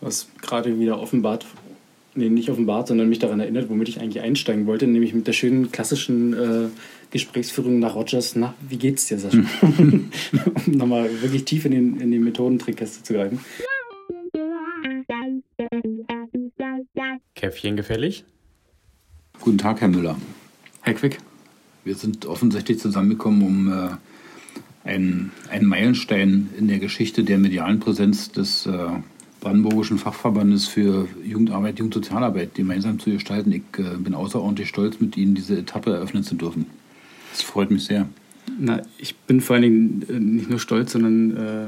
was gerade wieder offenbart, nee, nicht offenbart, sondern mich daran erinnert, womit ich eigentlich einsteigen wollte, nämlich mit der schönen klassischen äh, Gesprächsführung nach Rogers. Na, wie geht's dir, Sascha? um nochmal wirklich tief in, den, in die Methodentrickkäste zu greifen. Käffchen gefällig? Guten Tag, Herr Müller. Herr Quick. Wir sind offensichtlich zusammengekommen, um äh, einen, einen Meilenstein in der Geschichte der medialen Präsenz des äh, Brandenburgischen Fachverbandes für Jugendarbeit, Jugendsozialarbeit gemeinsam zu gestalten. Ich äh, bin außerordentlich stolz, mit Ihnen diese Etappe eröffnen zu dürfen. Das freut mich sehr. Na, ich bin vor allen Dingen äh, nicht nur stolz, sondern äh,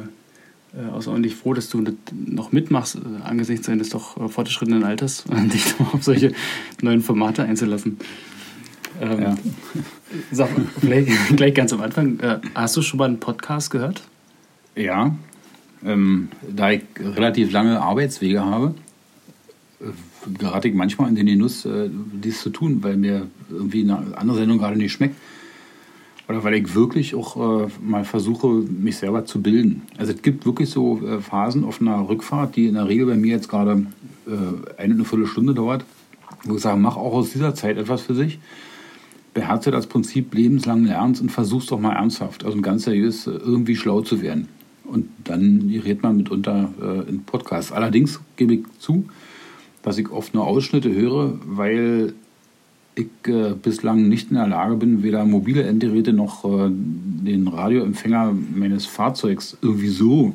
äh, außerordentlich froh, dass du noch mitmachst, äh, angesichts eines doch fortgeschrittenen Alters, dich auf solche neuen Formate einzulassen. Ähm, ja. Sag vielleicht gleich ganz am Anfang, hast du schon mal einen Podcast gehört? Ja, ähm, da ich relativ lange Arbeitswege habe, äh, gerate ich manchmal in den Genuss, äh, dies zu tun, weil mir irgendwie eine andere Sendung gerade nicht schmeckt. Oder weil ich wirklich auch äh, mal versuche, mich selber zu bilden. Also es gibt wirklich so äh, Phasen auf einer Rückfahrt, die in der Regel bei mir jetzt gerade äh, eine, eine Viertelstunde dauert, wo ich sage, mach auch aus dieser Zeit etwas für sich. Beherze das Prinzip lebenslangen Lernens und versuch's doch mal ernsthaft, also ganz seriös äh, irgendwie schlau zu werden. Und dann gerät man mitunter äh, in Podcasts. Allerdings gebe ich zu, dass ich oft nur Ausschnitte höre, weil ich äh, bislang nicht in der Lage bin, weder mobile Endgeräte noch äh, den Radioempfänger meines Fahrzeugs irgendwie so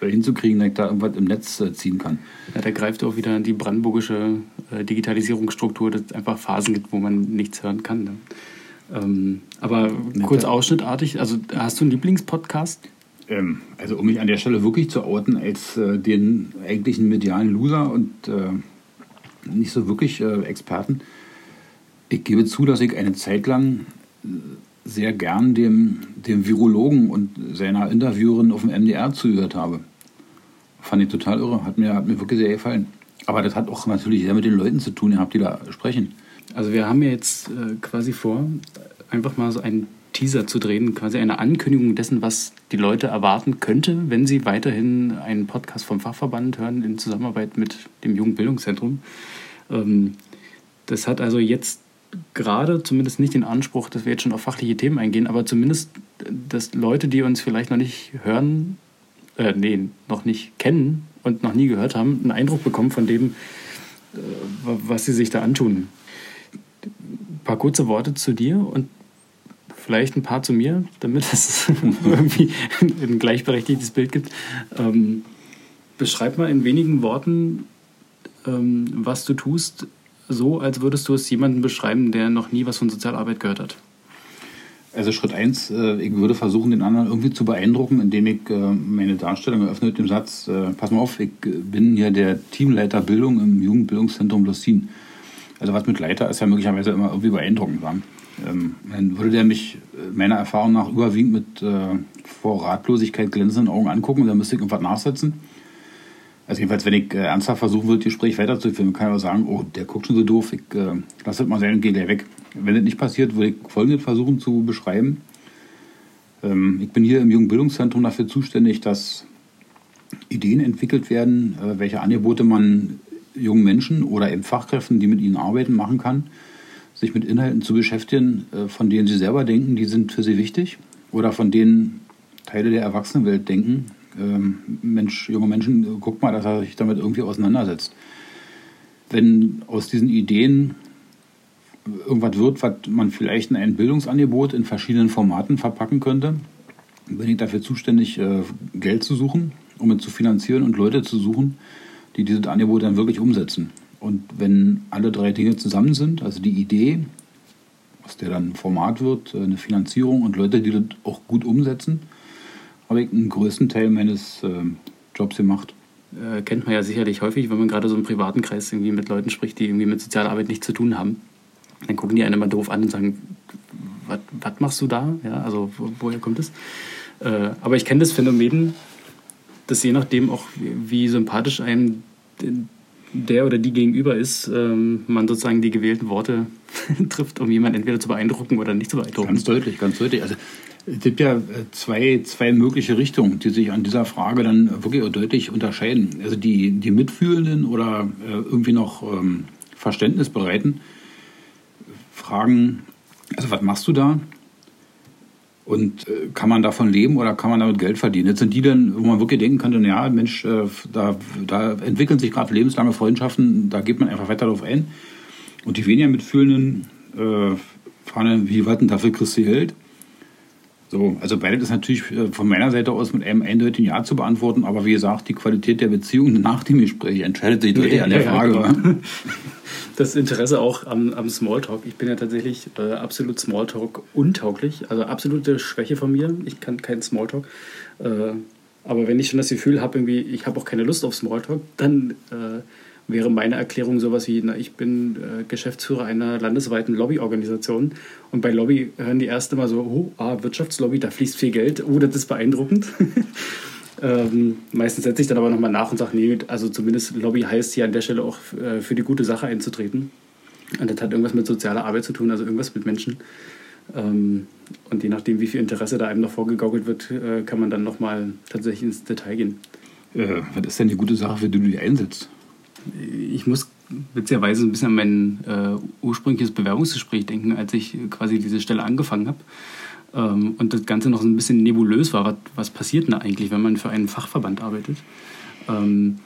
hinzukriegen, dass ich da irgendwas im Netz äh, ziehen kann. Ja, da greift auch wieder die brandenburgische äh, Digitalisierungsstruktur, dass es einfach Phasen gibt, wo man nichts hören kann. Ne? Ähm, aber kurz ausschnittartig, also hast du einen Lieblingspodcast? Ähm, also um mich an der Stelle wirklich zu outen als äh, den eigentlichen medialen Loser und äh, nicht so wirklich äh, Experten. Ich gebe zu, dass ich eine Zeit lang äh, sehr gern dem, dem Virologen und seiner Interviewerin auf dem MDR zugehört habe. Fand ich total irre, hat mir, hat mir wirklich sehr gefallen. Aber das hat auch natürlich sehr mit den Leuten zu tun, ihr habt die da sprechen. Also wir haben ja jetzt äh, quasi vor, einfach mal so einen Teaser zu drehen, quasi eine Ankündigung dessen, was die Leute erwarten könnte, wenn sie weiterhin einen Podcast vom Fachverband hören in Zusammenarbeit mit dem Jugendbildungszentrum. Ähm, das hat also jetzt gerade zumindest nicht den Anspruch, dass wir jetzt schon auf fachliche Themen eingehen, aber zumindest, dass Leute, die uns vielleicht noch nicht hören, äh, nee, noch nicht kennen und noch nie gehört haben, einen Eindruck bekommen von dem, äh, was sie sich da antun. Ein paar kurze Worte zu dir und vielleicht ein paar zu mir, damit es irgendwie ein gleichberechtigtes Bild gibt. Ähm, beschreib mal in wenigen Worten, ähm, was du tust, so als würdest du es jemandem beschreiben, der noch nie was von Sozialarbeit gehört hat. Also Schritt eins, äh, ich würde versuchen, den anderen irgendwie zu beeindrucken, indem ich äh, meine Darstellung eröffne mit dem Satz, äh, pass mal auf, ich bin hier der Teamleiter Bildung im Jugendbildungszentrum Lustin. Also was mit Leiter ist ja möglicherweise immer irgendwie beeindruckend. War. Ähm, dann würde der mich äh, meiner Erfahrung nach überwiegend mit äh, vor Ratlosigkeit glänzenden Augen angucken, dann müsste ich irgendwas nachsetzen. Also jedenfalls, wenn ich äh, ernsthaft versuchen würde, das Gespräch weiterzuführen, kann ich auch sagen, oh, der guckt schon so doof, ich äh, lasse das mal sein und gehe gleich weg. Wenn das nicht passiert, würde ich Folgendes versuchen zu beschreiben. Ähm, ich bin hier im Jugendbildungszentrum dafür zuständig, dass Ideen entwickelt werden, äh, welche Angebote man jungen Menschen oder eben Fachkräften, die mit ihnen arbeiten, machen kann sich mit Inhalten zu beschäftigen, äh, von denen sie selber denken, die sind für sie wichtig oder von denen Teile der Erwachsenenwelt denken, ähm, Mensch, junge Menschen, guck mal, dass er sich damit irgendwie auseinandersetzt. Wenn aus diesen Ideen irgendwas wird, was man vielleicht in ein Bildungsangebot in verschiedenen Formaten verpacken könnte, bin ich dafür zuständig, äh, Geld zu suchen, um es zu finanzieren und Leute zu suchen, die dieses Angebot dann wirklich umsetzen. Und wenn alle drei Dinge zusammen sind, also die Idee, aus der dann ein Format wird, eine Finanzierung und Leute, die das auch gut umsetzen, habe ich einen größten Teil meines äh, Jobs gemacht. Äh, kennt man ja sicherlich häufig, wenn man gerade so im privaten Kreis irgendwie mit Leuten spricht, die irgendwie mit Sozialarbeit nichts zu tun haben. Dann gucken die einen immer doof an und sagen, was machst du da? Ja, also wo, woher kommt es? Äh, aber ich kenne das Phänomen, dass je nachdem auch, wie, sympathisch einem der oder die gegenüber ist, ähm, man sozusagen die gewählten Worte trifft, um jemanden entweder zu beeindrucken oder nicht zu beeindrucken. Ganz deutlich, ganz deutlich. Also Es gibt ja äh, zwei, zwei mögliche Richtungen, die sich an dieser Frage dann wirklich deutlich unterscheiden. Also die, die Mitfühlenden oder äh, irgendwie noch ähm, Verständnis bereiten, fragen, also was machst du da? Und äh, kann man davon leben oder kann man damit Geld verdienen? Jetzt sind die dann, wo man wirklich denken könnte, ja, Mensch, äh, da, da entwickeln sich gerade lebenslange Freundschaften, da geht man einfach weiter darauf ein. Und die weniger Mitfühlenden äh, dann, wie weit denn dafür du Geld? So, also beides ist natürlich äh, von meiner Seite aus mit einem eindeutigen Ja zu beantworten, aber wie gesagt, die Qualität der Beziehung nach dem Gespräch entscheidet sich deutlich ja, an der Frage. Ja, genau. Das Interesse auch am, am Smalltalk. Ich bin ja tatsächlich äh, absolut Smalltalk untauglich, also absolute Schwäche von mir. Ich kann keinen Smalltalk. Äh, aber wenn ich schon das Gefühl habe, irgendwie, ich habe auch keine Lust auf Smalltalk, dann äh, wäre meine Erklärung sowas wie, na, ich bin äh, Geschäftsführer einer landesweiten Lobbyorganisation und bei Lobby hören die erst immer so, oh, ah, Wirtschaftslobby, da fließt viel Geld, oh, das ist beeindruckend. ähm, meistens setze ich dann aber nochmal nach und sage, nee, also zumindest Lobby heißt hier an der Stelle auch äh, für die gute Sache einzutreten. Und das hat irgendwas mit sozialer Arbeit zu tun, also irgendwas mit Menschen. Ähm, und je nachdem, wie viel Interesse da einem noch vorgegaukelt wird, äh, kann man dann nochmal tatsächlich ins Detail gehen. Äh, was ist denn die gute Sache, für die du dich einsetzt? ich muss witzigerweise ein bisschen an mein äh, ursprüngliches Bewerbungsgespräch denken, als ich quasi diese Stelle angefangen habe. Ähm, und das Ganze noch so ein bisschen nebulös war. Was, was passiert denn eigentlich, wenn man für einen Fachverband arbeitet? Ähm,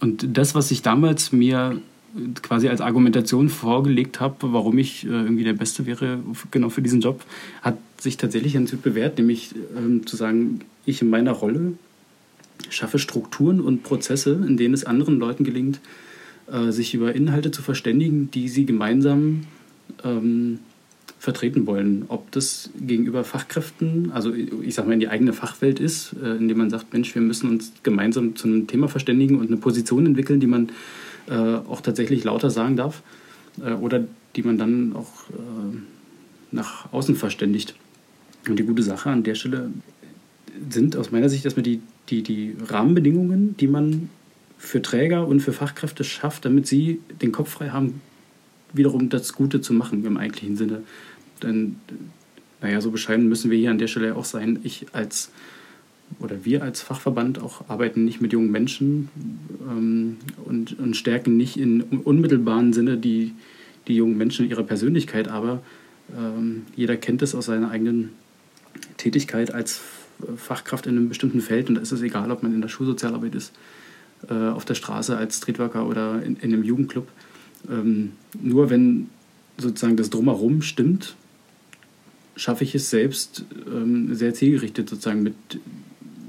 und das, was ich damals mir quasi als Argumentation vorgelegt habe, warum ich äh, irgendwie der Beste wäre, genau für diesen Job, hat sich tatsächlich ganz gut bewährt, nämlich ähm, zu sagen, ich in meiner Rolle schaffe Strukturen und Prozesse, in denen es anderen Leuten gelingt, äh, sich über Inhalte zu verständigen, die sie gemeinsam ähm, vertreten wollen. Ob das gegenüber Fachkräften, also ich sage mal in die eigene Fachwelt ist, äh, indem man sagt, Mensch, wir müssen uns gemeinsam zu einem Thema verständigen und eine Position entwickeln, die man äh, auch tatsächlich lauter sagen darf äh, oder die man dann auch nach außen verständigt. Und die gute Sache an der Stelle sind aus meiner Sicht erstmal die die, die Rahmenbedingungen, die man für Träger und für Fachkräfte schafft, damit sie den Kopf frei haben, wiederum das Gute zu machen im eigentlichen Sinne. Denn, naja, so bescheiden müssen wir hier an der Stelle auch sein. Ich als oder wir als Fachverband auch arbeiten nicht mit jungen Menschen ähm, und, und stärken nicht in unmittelbaren Sinne die, die jungen Menschen in ihrer Persönlichkeit, aber ähm, jeder kennt es aus seiner eigenen Tätigkeit als Fachkraft in einem bestimmten Feld und da ist es egal, ob man in der Schulsozialarbeit ist, äh, auf der Straße als Streetworker oder in, in einem Jugendclub. Ähm, nur wenn sozusagen das Drumherum stimmt, schaffe ich es selbst ähm, sehr zielgerichtet sozusagen mit,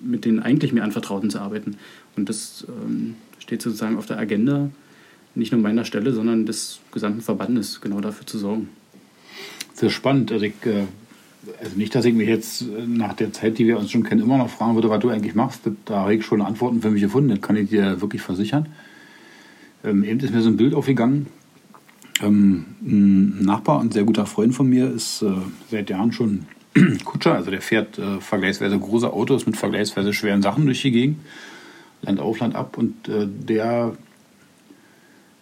mit den eigentlich mir Anvertrauten zu arbeiten. Und das ähm, steht sozusagen auf der Agenda, nicht nur meiner Stelle, sondern des gesamten Verbandes, genau dafür zu sorgen. Sehr spannend. Also äh, also nicht, dass ich mich jetzt äh, nach der Zeit, die wir uns schon kennen, immer noch fragen würde, was du eigentlich machst. Da habe ich schon Antworten für mich gefunden, das kann ich dir wirklich versichern. Ähm, eben ist mir so ein Bild aufgegangen. Ähm, ein Nachbar, ein sehr guter Freund von mir, ist äh, seit Jahren schon Kutscher. Also der fährt äh, vergleichsweise große Autos mit vergleichsweise schweren Sachen durch die Gegend. Land auf, Land ab. Und äh, der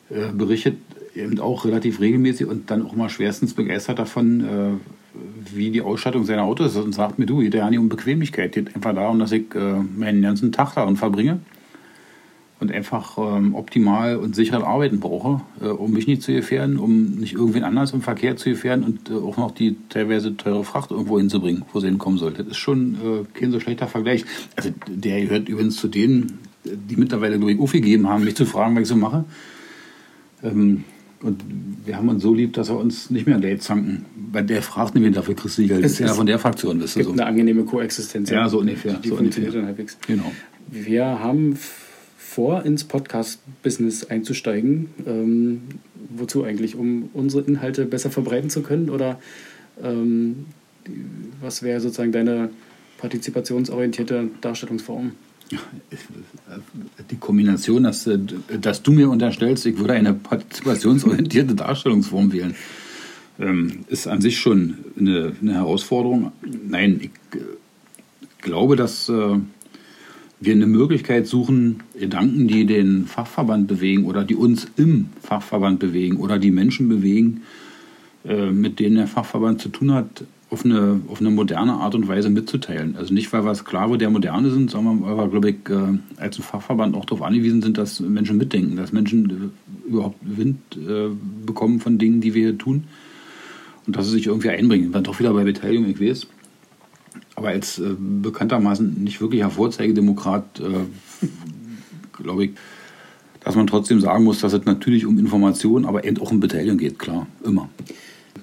äh, berichtet eben auch relativ regelmäßig und dann auch mal schwerstens begeistert davon, äh, wie die Ausstattung seiner Autos ist und sagt mir, du, geht ja nicht um Bequemlichkeit, geht einfach darum, dass ich äh, meinen ganzen Tag darin verbringe und einfach ähm, optimal und sicher arbeiten brauche, äh, um mich nicht zu gefährden, um nicht irgendwen anders im Verkehr zu gefährden und äh, auch noch die teilweise teure Fracht irgendwo hinzubringen, wo sie hinkommen sollte. Das ist schon äh, kein so schlechter Vergleich. Also der gehört übrigens zu denen, die mittlerweile, glaube ich, aufgegeben haben, mich zu fragen, was ich so mache. Ähm, und wir haben uns so lieb, dass wir uns nicht mehr Date zanken. Weil der fragt nämlich dafür kriegst du Geld. Das ist ja von der Fraktion. Das gibt so. eine angenehme Koexistenz. Ja, so ungefähr. Die so funktioniert ungefähr. dann halbwegs. Genau. Wir haben vor, ins Podcast-Business einzusteigen. Ähm, wozu eigentlich? Um unsere Inhalte besser verbreiten zu können? Oder ähm, was wäre sozusagen deine partizipationsorientierte Darstellungsform? die Kombination, dass, äh, dass du mir unterstellst, ich würde eine partizipationsorientierte Darstellungsform wählen, ähm, ist an sich schon eine, eine Herausforderung. Nein, ich äh, glaube, dass äh, wir eine Möglichkeit suchen, Gedanken, die den Fachverband bewegen oder die uns im Fachverband bewegen oder die Menschen bewegen, mit denen der Fachverband zu tun hat, auf eine, auf eine moderne Art und Weise mitzuteilen. Also nicht, weil wir Sklave der Moderne sind, sondern weil wir, glaube ich, äh, als ein Fachverband auch darauf angewiesen sind, dass Menschen mitdenken, dass Menschen äh, überhaupt Wind äh, bekommen von Dingen, die wir hier tun und dass sie sich irgendwie einbringen. Dann doch wieder bei Beteiligung, ich weiß. Aber als äh, bekanntermaßen nicht wirklicher Vorzeigedemokrat, äh, glaube ich, dass man trotzdem sagen muss, dass es natürlich um Information, aber eben auch um Beteiligung geht, klar, immer.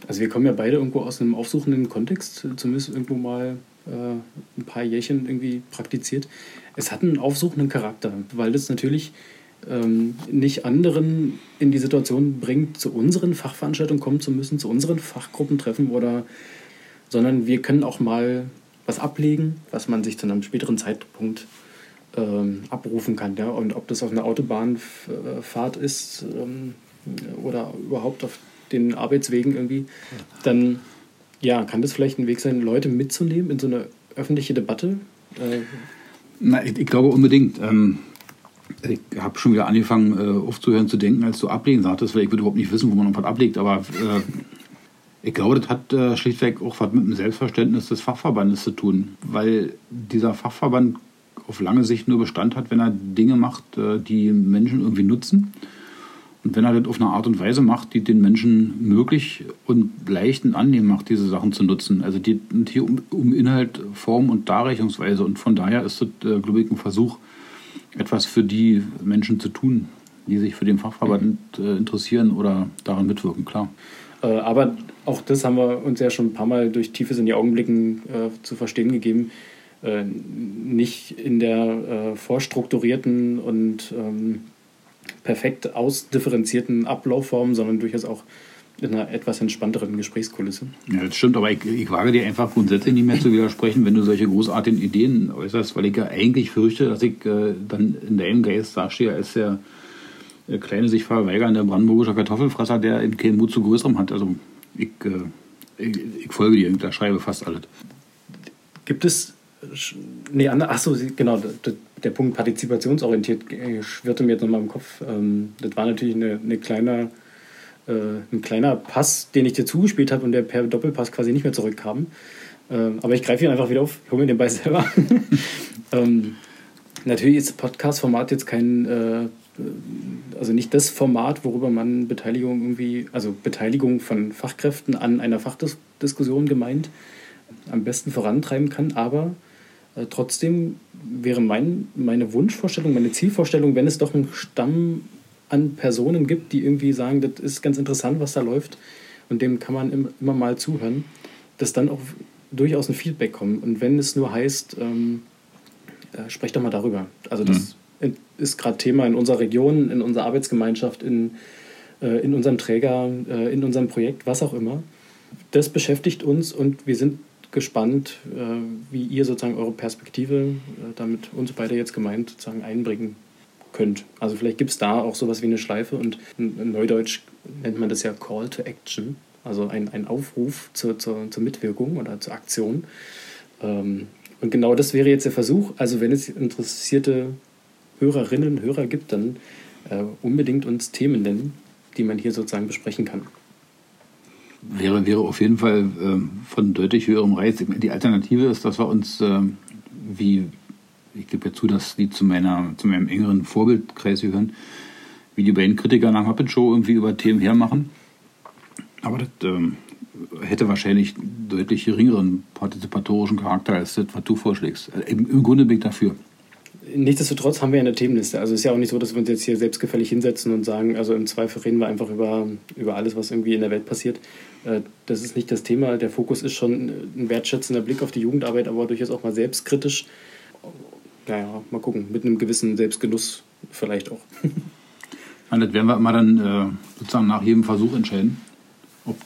Also wir kommen ja beide irgendwo aus einem aufsuchenden Kontext, zumindest irgendwo mal äh, ein paar Jährchen irgendwie praktiziert. Es hat einen aufsuchenden Charakter, weil das natürlich ähm, nicht anderen in die Situation bringt, zu unseren Fachveranstaltungen kommen zu müssen, zu unseren Fachgruppentreffen oder sondern wir können auch mal was ablegen, was man sich zu einem späteren Zeitpunkt ähm, abrufen kann. Ja? Und ob das auf einer Autobahnfahrt ist ähm, oder überhaupt auf den Arbeitswegen irgendwie, dann ja, kann das vielleicht ein Weg sein, Leute mitzunehmen in so eine öffentliche Debatte? Äh, Na, ich, ich, glaube unbedingt. Ähm, ich habe schon wieder angefangen, äh, aufzuhören zu denken, als du ablegen sagtest, weil ich würde überhaupt nicht wissen, wo man noch was ablegt. Aber äh, ich glaube, das hat äh, schlichtweg auch was mit dem Selbstverständnis des Fachverbandes zu tun, weil dieser Fachverband auf lange Sicht nur Bestand hat, wenn er Dinge macht, äh, die Menschen irgendwie nutzen und wenn er das auf eine Art und Weise macht, die den Menschen möglich und leicht und annehmen macht, diese Sachen zu nutzen. Also die hier um, um Inhalt, Form und Darreichungsweise. Und von daher ist das, äh, glaube ich, ein Versuch, etwas für die Menschen zu tun, die sich für den Fachverband äh, interessieren oder daran mitwirken, klar. Äh, aber auch das haben wir uns ja schon ein paar Mal durch Tiefes in die Augenblicken äh, zu verstehen gegeben. Äh, nicht in der äh, vorstrukturierten und ähm, perfekt ausdifferenzierten Ablaufform, sondern durchaus auch in einer etwas entspannteren Gesprächskulisse. Ja, das stimmt, aber ich, ich wage dir einfach grundsätzlich nicht mehr zu widersprechen, wenn du solche großartigen Ideen äußerst, weil ich ja eigentlich fürchte, dass ich äh, dann in deinem Geist dastehe als der kleine, sich verweigernde brandenburgischer Kartoffelfresser, der eben keinen Mut zu größerem hat. Also ich, äh, ich, ich folge dir, ich schreibe fast alles. Gibt es Nee, achso, genau, der Punkt partizipationsorientiert schwirrte mir jetzt nochmal im Kopf. Ähm, das war natürlich eine, eine kleine, äh, ein kleiner Pass, den ich dir zugespielt habe und der per Doppelpass quasi nicht mehr zurückkam. Ähm, aber ich greife ihn einfach wieder auf, hole mir den Ball selber. ähm, natürlich ist Podcast-Format jetzt kein, äh, also nicht das Format, worüber man Beteiligung irgendwie, also Beteiligung von Fachkräften an einer Fachdiskussion gemeint, am besten vorantreiben kann, aber äh, trotzdem wäre mein, meine Wunschvorstellung, meine Zielvorstellung, wenn es doch einen Stamm an Personen gibt, die irgendwie sagen, das ist ganz interessant, was da läuft und dem kann man immer mal zuhören, dass dann auch durchaus ein Feedback kommt. Und wenn es nur heißt, ähm, äh, sprecht doch mal darüber. Also das mhm. Ist gerade Thema in unserer Region, in unserer Arbeitsgemeinschaft, in, äh, in unserem Träger, äh, in unserem Projekt, was auch immer. Das beschäftigt uns und wir sind gespannt, äh, wie ihr sozusagen eure Perspektive, äh, damit uns beide jetzt gemeint, sozusagen einbringen könnt. Also vielleicht gibt es da auch sowas wie eine Schleife und in Neudeutsch nennt man das ja Call to Action, also ein, ein Aufruf zur, zur, zur Mitwirkung oder zur Aktion. Ähm, und genau das wäre jetzt der Versuch. Also wenn es interessierte Hörerinnen Hörer gibt, dann äh, unbedingt uns Themen nennen, die man hier sozusagen besprechen kann wäre, wäre auf jeden Fall äh, von deutlich höherem Reiz. Die Alternative ist, dass wir uns, äh, wie ich gebe ja zu, dass die zu, meiner, zu meinem engeren Vorbildkreis gehören, wie die beiden Kritiker nach Muppet Show irgendwie über Themen hermachen. Aber das ähm, hätte wahrscheinlich deutlich geringeren partizipatorischen Charakter als das, was du vorschlägst. Äh, Im Grunde bin ich dafür. Nichtsdestotrotz haben wir eine Themenliste. Also es ist ja auch nicht so, dass wir uns jetzt hier selbstgefällig hinsetzen und sagen, also im Zweifel reden wir einfach über, über alles, was irgendwie in der Welt passiert. Äh, das ist nicht das Thema. Der Fokus ist schon ein wertschätzender Blick auf die Jugendarbeit, aber durchaus auch mal selbstkritisch. Naja, mal gucken, mit einem gewissen Selbstgenuss vielleicht auch. Und das werden wir immer dann äh, sozusagen nach jedem Versuch entscheiden, ob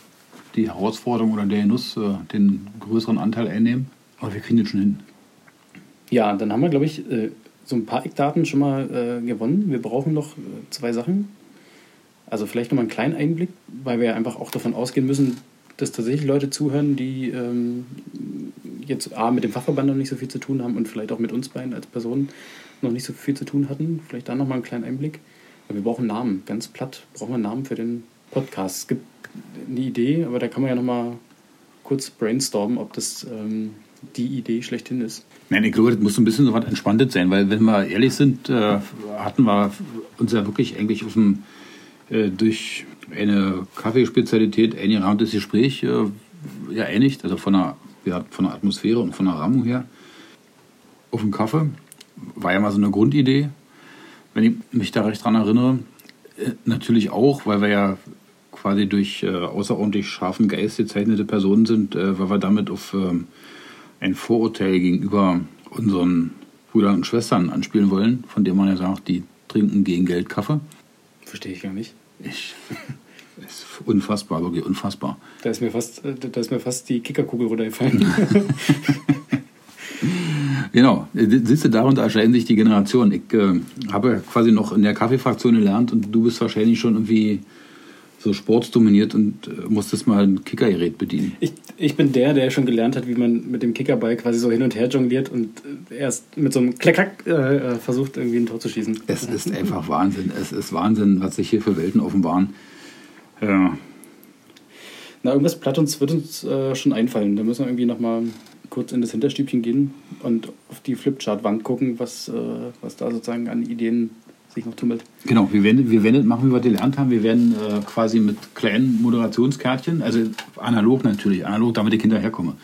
die Herausforderung oder der Genuss äh, den größeren Anteil einnehmen. Aber wir kriegen den schon hin. Ja, dann haben wir, glaube ich, so ein paar Eckdaten schon mal gewonnen. Wir brauchen noch zwei Sachen. Also vielleicht nochmal einen kleinen Einblick, weil wir einfach auch davon ausgehen müssen, dass tatsächlich Leute zuhören, die ähm, jetzt A, mit dem Fachverband noch nicht so viel zu tun haben und vielleicht auch mit uns beiden als Personen noch nicht so viel zu tun hatten. Vielleicht da nochmal einen kleinen Einblick. Aber wir brauchen Namen, ganz platt brauchen wir Namen für den Podcast. Es gibt eine Idee, aber da kann man ja nochmal kurz brainstormen, ob das ähm, die Idee schlechthin ist. Nein, ich glaube, das muss ein bisschen so was Entspanntes sein, weil wenn wir ehrlich sind, äh, hatten wir uns ja wirklich eigentlich auf dem, äh, durch eine Kaffeespezialität eingerahmtes Gespräch äh, ja einigt, also von der, ja, von der Atmosphäre und von der Rahmung her. Auf dem Kaffee war ja mal so eine Grundidee, wenn ich mich da recht dran erinnere. Äh, natürlich auch, weil wir ja quasi durch äh, außerordentlich scharfen Geist gezeichnete Personen sind, äh, weil wir damit auf ähm, ein Vorurteil gegenüber unseren Brüdern und Schwestern anspielen wollen, von dem man ja sagt, die trinken gegen Geld Kaffee. Verstehe ich gar nicht. Ich, ist unfassbar, wirklich unfassbar. Da ist mir fast, äh, da ist mir fast die Kickerkugel runtergefallen. genau, siehst du, darunter erscheinen sich die Generationen. Ich äh, habe quasi noch in der Kaffeefraktion gelernt und du bist wahrscheinlich schon irgendwie so sportsdominiert und äh, musstest mal ein Kickergerät bedienen. Ich, ich bin der, der schon gelernt hat, wie man mit dem Kickerball quasi so hin und her jongliert und äh, erst mit so einem Klack-Klack äh, äh, versucht, irgendwie ein Tor zu schießen. Es ist einfach Wahnsinn. Es ist Wahnsinn, was sich hier für Welten offenbaren. Ja. Na, irgendwas platt uns wird uns äh, schon einfallen. Da müssen wir irgendwie nochmal kurz in das Hinterstübchen gehen und auf die Flipchart-Wand gucken, was, äh, was da sozusagen an Ideen sich noch tummelt. Genau, wir werden, wir werden machen, wie wir gelernt haben. Wir werden äh, quasi mit kleinen Moderationskärtchen, also analog natürlich, analog, damit ich hinterherkomme.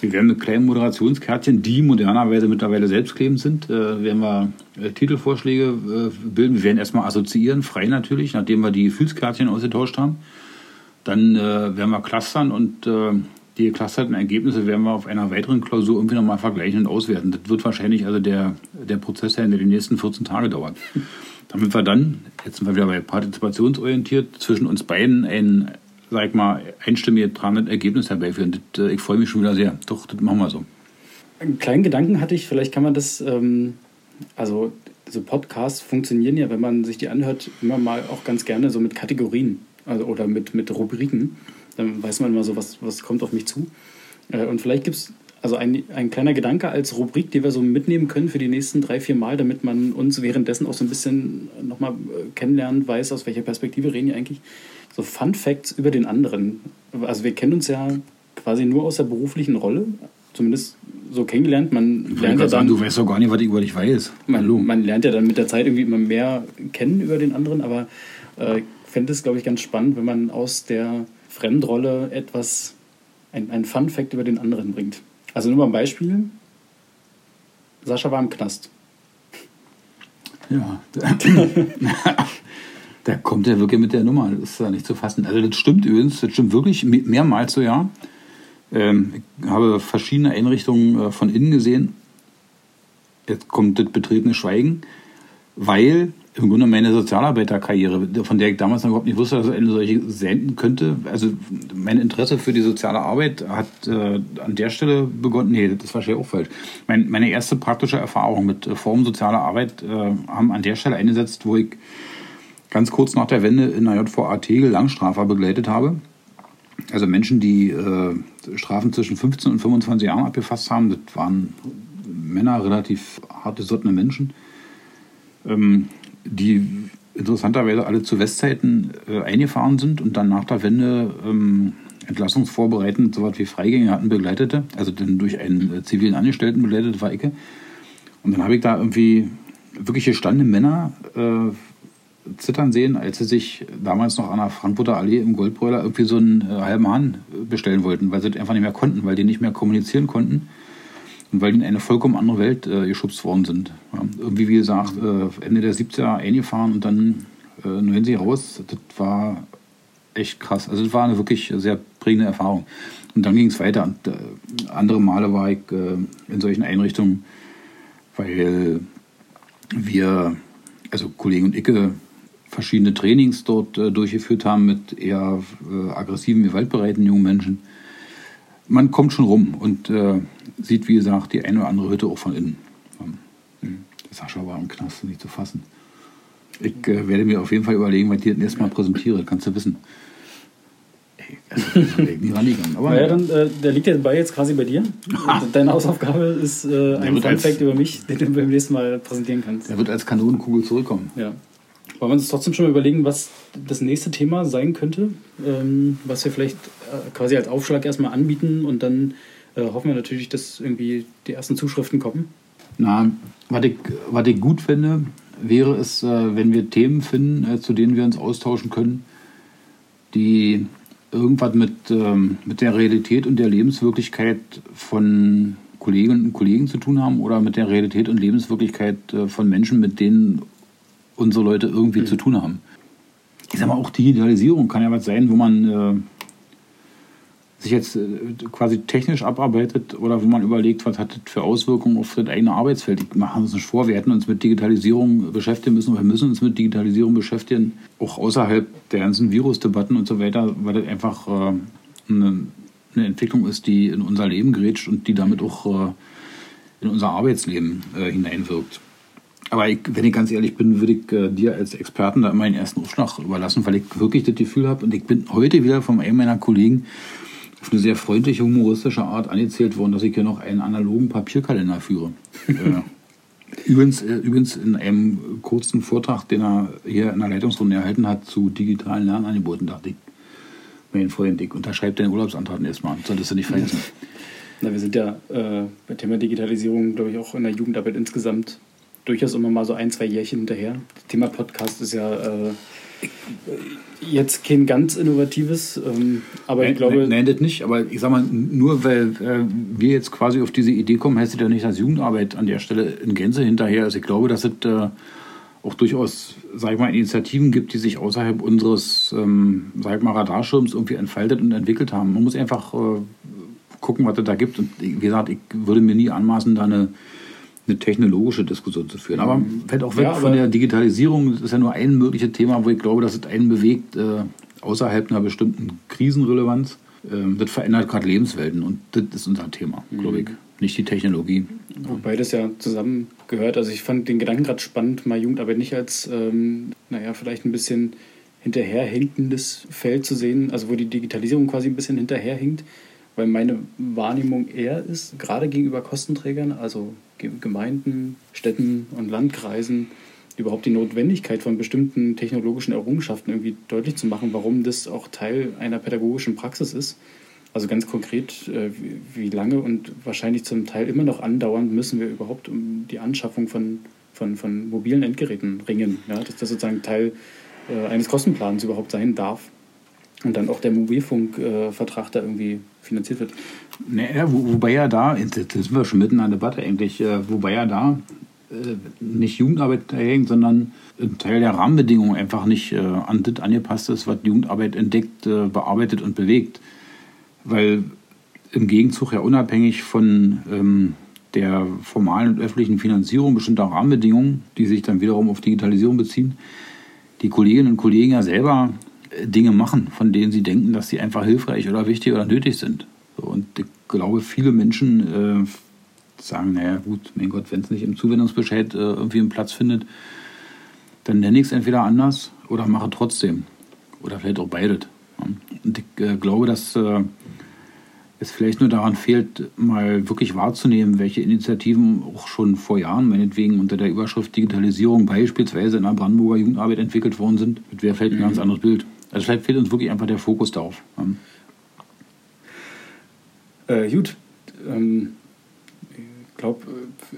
Wir werden mit kleinen Moderationskärtchen, die modernerweise mittlerweile selbstklebend sind, äh, werden wir äh, Titelvorschläge äh, bilden. Wir werden erstmal assoziieren, frei natürlich, nachdem wir die Gefühlskärtchen ausgetauscht haben. Dann äh, werden wir clustern und äh, die geclusterten Ergebnisse werden wir auf einer weiteren Klausur irgendwie nochmal vergleichen und auswerten. Das wird wahrscheinlich also der, der Prozess sein, der die nächsten 14 Tage dauert. Damit wir dann, jetzt sind wir wieder bei partizipationsorientiert, zwischen uns beiden ein, sag ich mal, einstimmig tragendes Ergebnis herbeiführen. Das, äh, ich freue mich schon wieder sehr. Doch, das machen wir so. Einen kleinen Gedanken hatte ich, vielleicht kann man das, ähm, also so Podcasts funktionieren ja, wenn man sich die anhört, immer mal auch ganz gerne so mit Kategorien also, oder mit, mit Rubriken. Dann weiß man immer so, was, was kommt auf mich zu. Äh, und vielleicht gibt es also ein, ein kleiner Gedanke als Rubrik, die wir so mitnehmen können für die nächsten drei, vier Mal, damit man uns währenddessen auch so ein bisschen nochmal äh, kennenlernt, weiß, aus welcher Perspektive reden wir eigentlich. So Fun Facts über den anderen. Also wir kennen uns ja quasi nur aus der beruflichen Rolle, zumindest so kennengelernt. Man ich lernt ja dann, sagen, du weißt doch gar nicht, was ich über dich weiß. Man, man, lernt ja dann mit der Zeit irgendwie immer mehr kennen über den anderen, aber äh, fände es, glaube ich, ganz spannend, wenn man aus der Fremdrolle etwas, ein, ein Fun-Fact über den anderen bringt. Also nur mal ein Beispiel. Sascha war im Knast. Ja, da kommt er wirklich mit der Nummer. Das ist ja nicht zu fassen. Also das stimmt übrigens, das stimmt wirklich mehrmals so, ja. Ähm, ich habe verschiedene Einrichtungen äh, von innen gesehen. Jetzt kommt das betretene Schweigen, weil im Grunde meine Sozialarbeiterkarriere, von der ich damals noch überhaupt nicht wusste, dass eine solche senden könnte. Also mein Interesse für die soziale Arbeit hat äh, an der Stelle begonnen. Nee, das ist wahrscheinlich auch falsch. Mein, meine erste praktische Erfahrung mit äh, Formen sozialer Arbeit äh, haben an der Stelle eingesetzt, wo ich ganz kurz nach der Wende in der JVA Tegel Langstrafer begleitet habe. Also Menschen, die äh, Strafen zwischen 15 und 25 Jahren abgefasst haben. Das waren Männer, relativ harte, sottene Menschen. Ähm, die interessanterweise alle zu Westzeiten äh, eingefahren sind und dann nach der Wende ähm, entlassungsvorbereitend so was wie Freigänge hatten, begleitete, also dann durch einen äh, zivilen Angestellten begleitet war Ecke. Und dann habe ich da irgendwie wirklich gestandene Männer äh, zittern sehen, als sie sich damals noch an der Frankfurter Allee im Goldbräuler irgendwie so einen äh, halben Hahn bestellen wollten, weil sie das einfach nicht mehr konnten, weil die nicht mehr kommunizieren konnten und weil die in eine vollkommen andere Welt äh, geschubst worden sind. Ja, irgendwie, wie gesagt, äh, Ende der 70er eingefahren und dann äh, 90 raus. Das war echt krass. Also das war eine wirklich sehr prägende Erfahrung. Und dann ging es weiter. Und, äh, andere Male war ich äh, in solchen Einrichtungen, weil wir, also Kollegen und Icke, verschiedene Trainings dort äh, durchgeführt haben mit eher äh, aggressiven, gewaltbereiten jungen Menschen. Man kommt schon rum und äh, sieht, wie gesagt, die eine oder andere Hütte auch von innen. Ähm, Sascha war im Knast nicht zu fassen. Ich äh, werde mir auf jeden Fall überlegen, was ich dir erstmal präsentiere, kannst du wissen. Ey, also, nie rangegangen. Aber naja, dann, äh, der liegt ja bei jetzt quasi bei dir. Deine Hausaufgabe ist äh, ein Fun-Fact über mich, den du beim nächsten Mal präsentieren kannst. Der wird als Kanonenkugel zurückkommen. Ja. Wollen wir uns trotzdem schon mal überlegen, was das nächste Thema sein könnte, ähm, was wir vielleicht äh, quasi als Aufschlag erstmal anbieten und dann äh, hoffen wir natürlich, dass irgendwie die ersten Zuschriften kommen. Na, was ich, was ich gut finde, wäre es, äh, wenn wir Themen finden, äh, zu denen wir uns austauschen können, die irgendwas mit, ähm, mit der Realität und der Lebenswirklichkeit von Kolleginnen und Kollegen zu tun haben oder mit der Realität und Lebenswirklichkeit äh, von Menschen, mit denen unsere Leute irgendwie mhm. zu tun haben. Ich sag mal, auch Digitalisierung kann ja was sein, wo man äh, sich jetzt äh, quasi technisch abarbeitet oder wo man überlegt, was hat das für Auswirkungen auf das eigene Arbeitsfeld. Ich mache uns nicht vor, wir hätten uns mit Digitalisierung beschäftigen müssen, wir müssen uns mit Digitalisierung beschäftigen, auch außerhalb der ganzen Virusdebatten und so weiter, weil das einfach äh, eine, eine, Entwicklung ist, die in unser Leben grätscht und die damit auch äh, in unser Arbeitsleben äh, hineinwirkt. Aber ich, wenn ich ganz ehrlich bin, würde ich äh, dir als Experten da immer den ersten Aufschlag überlassen, weil ich wirklich das Gefühl habe und ich bin heute wieder von einem meiner Kollegen auf eine sehr freundliche, humoristische Art angezählt worden, dass ich hier noch einen analogen Papierkalender führe. äh, übrigens, äh, übrigens in einem kurzen Vortrag, den er hier in der Leitungsrunde erhalten hat zu digitalen Lernangeboten, dachte ich, mein Freund, ich unterschreibe deinen Urlaubsantrag erstmal, solltest du nicht vergessen. Na, wir sind ja äh, bei Thema Digitalisierung, glaube ich, auch in der Jugendarbeit insgesamt durchaus immer mal so ein, zwei Jährchen hinterher. Das Thema Podcast ist ja äh, jetzt kein ganz innovatives, ähm, aber nein, ich glaube. Nein, das nicht, aber ich sag mal, nur weil äh, wir jetzt quasi auf diese Idee kommen, heißt es ja nicht, dass Jugendarbeit an der Stelle in Gänze hinterher ist. Ich glaube, dass es äh, auch durchaus, sag ich mal, Initiativen gibt, die sich außerhalb unseres, ähm, sag ich mal, Radarschirms irgendwie entfaltet und entwickelt haben. Man muss einfach äh, gucken, was es da gibt. Und wie gesagt, ich würde mir nie anmaßen, da eine eine technologische Diskussion zu führen. Aber fällt auch weg ja, von der Digitalisierung. Das ist ja nur ein mögliches Thema, wo ich glaube, dass es einen bewegt, äh, außerhalb einer bestimmten Krisenrelevanz. Ähm, das verändert gerade Lebenswelten und das ist unser Thema, mhm. glaube ich. Nicht die Technologie. Wobei das ja zusammengehört. Also ich fand den Gedanken gerade spannend, mal Jugendarbeit nicht als, ähm, naja, vielleicht ein bisschen hinterherhinkendes Feld zu sehen, also wo die Digitalisierung quasi ein bisschen hinterherhinkt, weil meine Wahrnehmung eher ist, gerade gegenüber Kostenträgern, also Gemeinden, Städten und Landkreisen überhaupt die Notwendigkeit von bestimmten technologischen Errungenschaften irgendwie deutlich zu machen, warum das auch Teil einer pädagogischen Praxis ist. Also ganz konkret, äh, wie lange und wahrscheinlich zum Teil immer noch andauernd müssen wir überhaupt um die Anschaffung von, von, von mobilen Endgeräten ringen, ja, dass das sozusagen Teil äh, eines Kostenplans überhaupt sein darf und dann auch der Mobilfunkvertrag da irgendwie finanziert wird. Naja, wo, wobei ja da, jetzt sind wir schon mitten in der Debatte eigentlich, äh, wobei ja da äh, nicht Jugendarbeit hängt, sondern ein Teil der Rahmenbedingungen einfach nicht äh, an das angepasst ist, was Jugendarbeit entdeckt, bearbeitet und bewegt. Weil im Gegenzug ja unabhängig von ähm, der formalen und öffentlichen Finanzierung bestimmter Rahmenbedingungen, die sich dann wiederum auf Digitalisierung beziehen, die Kolleginnen und Kollegen ja selber Dinge machen, von denen sie denken, dass sie einfach hilfreich oder wichtig oder nötig sind. Und ich glaube, viele Menschen äh, sagen, naja gut, mein Gott, wenn es nicht im Zuwendungsbescheid äh, irgendwie einen Platz findet, dann nenne ich es entweder anders oder mache trotzdem. Oder vielleicht auch beides. Und ich äh, glaube, dass äh, es vielleicht nur daran fehlt, mal wirklich wahrzunehmen, welche Initiativen auch schon vor Jahren, meinetwegen unter der Überschrift Digitalisierung beispielsweise in der Brandenburger Jugendarbeit entwickelt worden sind. Das wäre vielleicht ein ganz mhm. anderes Bild. Also vielleicht fehlt uns wirklich einfach der Fokus darauf. Äh, gut. Ähm, ich glaube,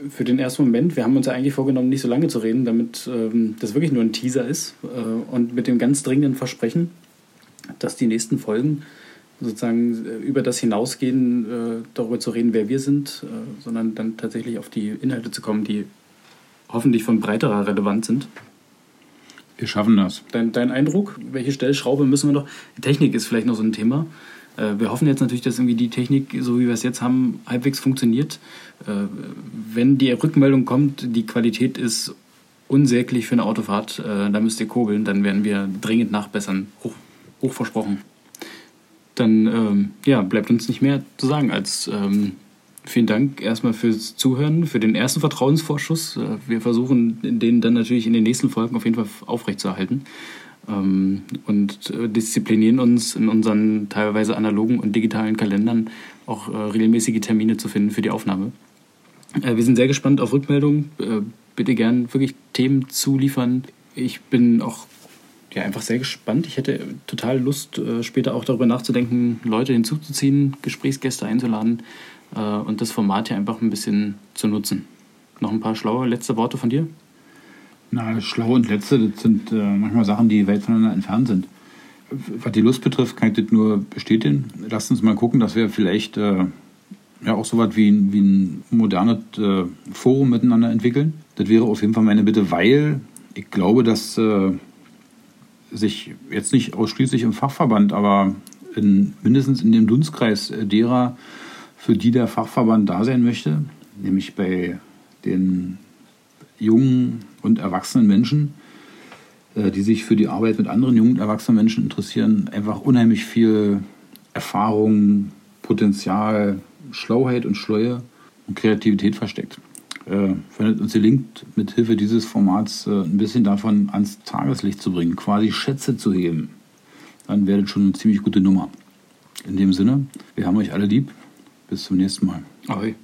für den ersten Moment, wir haben uns ja eigentlich vorgenommen, nicht so lange zu reden, damit ähm, das wirklich nur ein Teaser ist äh, und mit dem ganz dringenden Versprechen, dass die nächsten Folgen sozusagen äh, über das hinausgehen, äh, darüber zu reden, wer wir sind, äh, sondern dann tatsächlich auf die Inhalte zu kommen, die hoffentlich von breiterer Relevanz sind. Wir schaffen das. Dein, dein Eindruck? Welche Stellschraube müssen wir noch? Technik ist vielleicht noch so ein Thema. Äh, wir hoffen jetzt natürlich, dass irgendwie die Technik, so wie wir es jetzt haben, halbwegs funktioniert. Äh, wenn die Rückmeldung kommt, die Qualität ist unsäglich für eine Autofahrt, äh, da müsst ihr kurbeln, dann werden wir dringend nachbessern. Hoch, hoch versprochen. Dann ähm, ja, bleibt uns nicht mehr zu sagen als ähm, Vielen Dank erstmal fürs Zuhören, für den ersten Vertrauensvorschuss. Äh, wir versuchen den dann natürlich in den nächsten Folgen auf jeden Fall aufrechtzuerhalten ähm, und äh, disziplinieren uns in unseren teilweise analogen und digitalen Kalendern auch äh, regelmäßige Termine zu finden für die Aufnahme. Wir sind sehr gespannt auf Rückmeldungen. Bitte gern wirklich Themen zuliefern. ich bin auch ja, einfach sehr gespannt. Ich hätte total Lust, später auch darüber nachzudenken, Leute hinzuzuziehen, Gesprächsgäste einzuladen äh, und das Format hier einfach ein bisschen zu nutzen. Noch ein paar schlaue letzte Worte von dir? Na, schlau und letzte, das sind äh, manchmal Sachen, die weit voneinander entfernt sind. Was die Lust betrifft, kann ich das nur bestätigen. Lasst uns mal gucken, dass wir vielleicht äh, ja auch so was wie, wie ein modernes äh, Forum miteinander entwickeln. Das wäre auf jeden Fall meine Bitte, weil ich glaube, dass äh, sich jetzt nicht ausschließlich im Fachverband, aber in, mindestens in dem Dunstkreis derer, für die der Fachverband da sein möchte, nämlich bei den jungen und erwachsenen Menschen, äh, die sich für die Arbeit mit anderen jungen und erwachsenen Menschen interessieren, einfach unheimlich viel Erfahrung, Potenzial, Schlauheit und Schleue und Kreativität versteckt. Äh, wenn es uns gelingt, mit Hilfe dieses Formats äh, ein bisschen davon ans Tageslicht zu bringen, quasi Schätze zu heben, dann das schon eine ziemlich gute Nummer. In dem Sinne, wir haben euch alle lieb. Bis zum nächsten Mal. Ahoi.